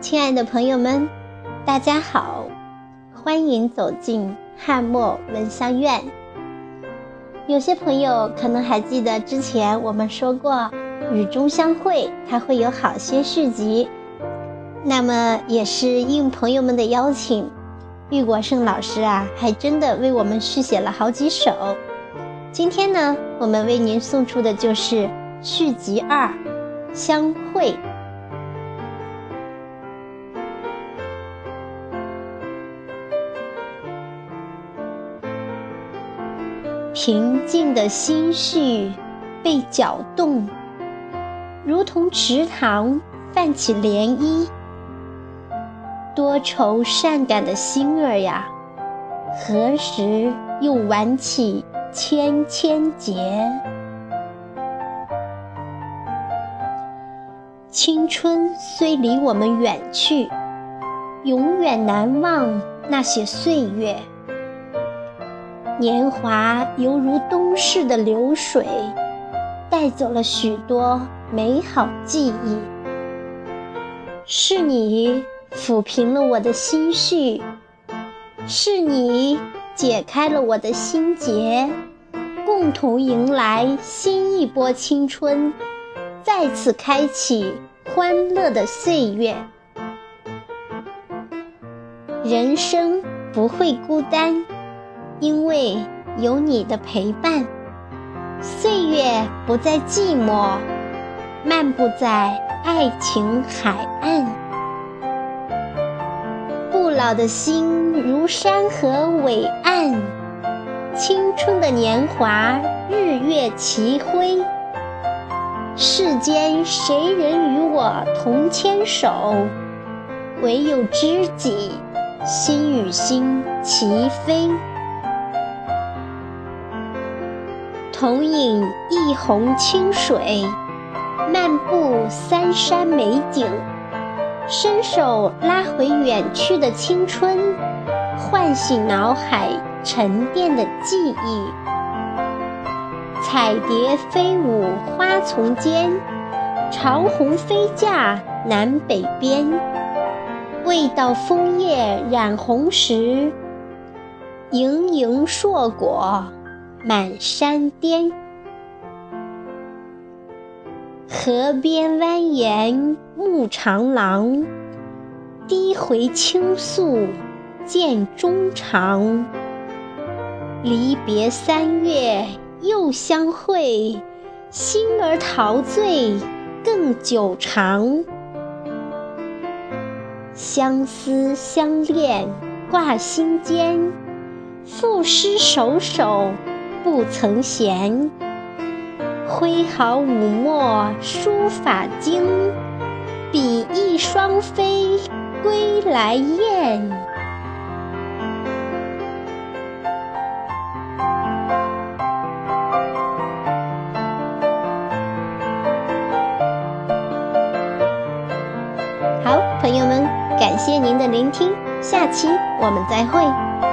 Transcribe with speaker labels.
Speaker 1: 亲爱的朋友们，大家好，欢迎走进汉墨闻香院。有些朋友可能还记得之前我们说过，雨中相会它会有好些续集。那么也是应朋友们的邀请，玉国胜老师啊，还真的为我们续写了好几首。今天呢，我们为您送出的就是续集二，相会。平静的心绪被搅动，如同池塘泛起涟漪。多愁善感的心儿呀，何时又挽起千千结？青春虽离我们远去，永远难忘那些岁月。年华犹如东逝的流水，带走了许多美好记忆。是你抚平了我的心绪，是你解开了我的心结，共同迎来新一波青春，再次开启欢乐的岁月。人生不会孤单。因为有你的陪伴，岁月不再寂寞，漫步在爱情海岸。不老的心如山河伟岸，青春的年华日月齐辉。世间谁人与我同牵手？唯有知己心与心齐飞。同饮一泓清水，漫步三山美景，伸手拉回远去的青春，唤醒脑海沉淀的记忆。彩蝶飞舞花丛间，长虹飞架南北边。未到枫叶染红时，盈盈硕果。满山巅，河边蜿蜒牧长廊，低回倾诉见衷肠。离别三月又相会，心儿陶醉更久长。相思相恋挂心间，赋诗首首。不曾闲，挥毫舞墨书法经，比翼双飞归来雁。好，朋友们，感谢您的聆听，下期我们再会。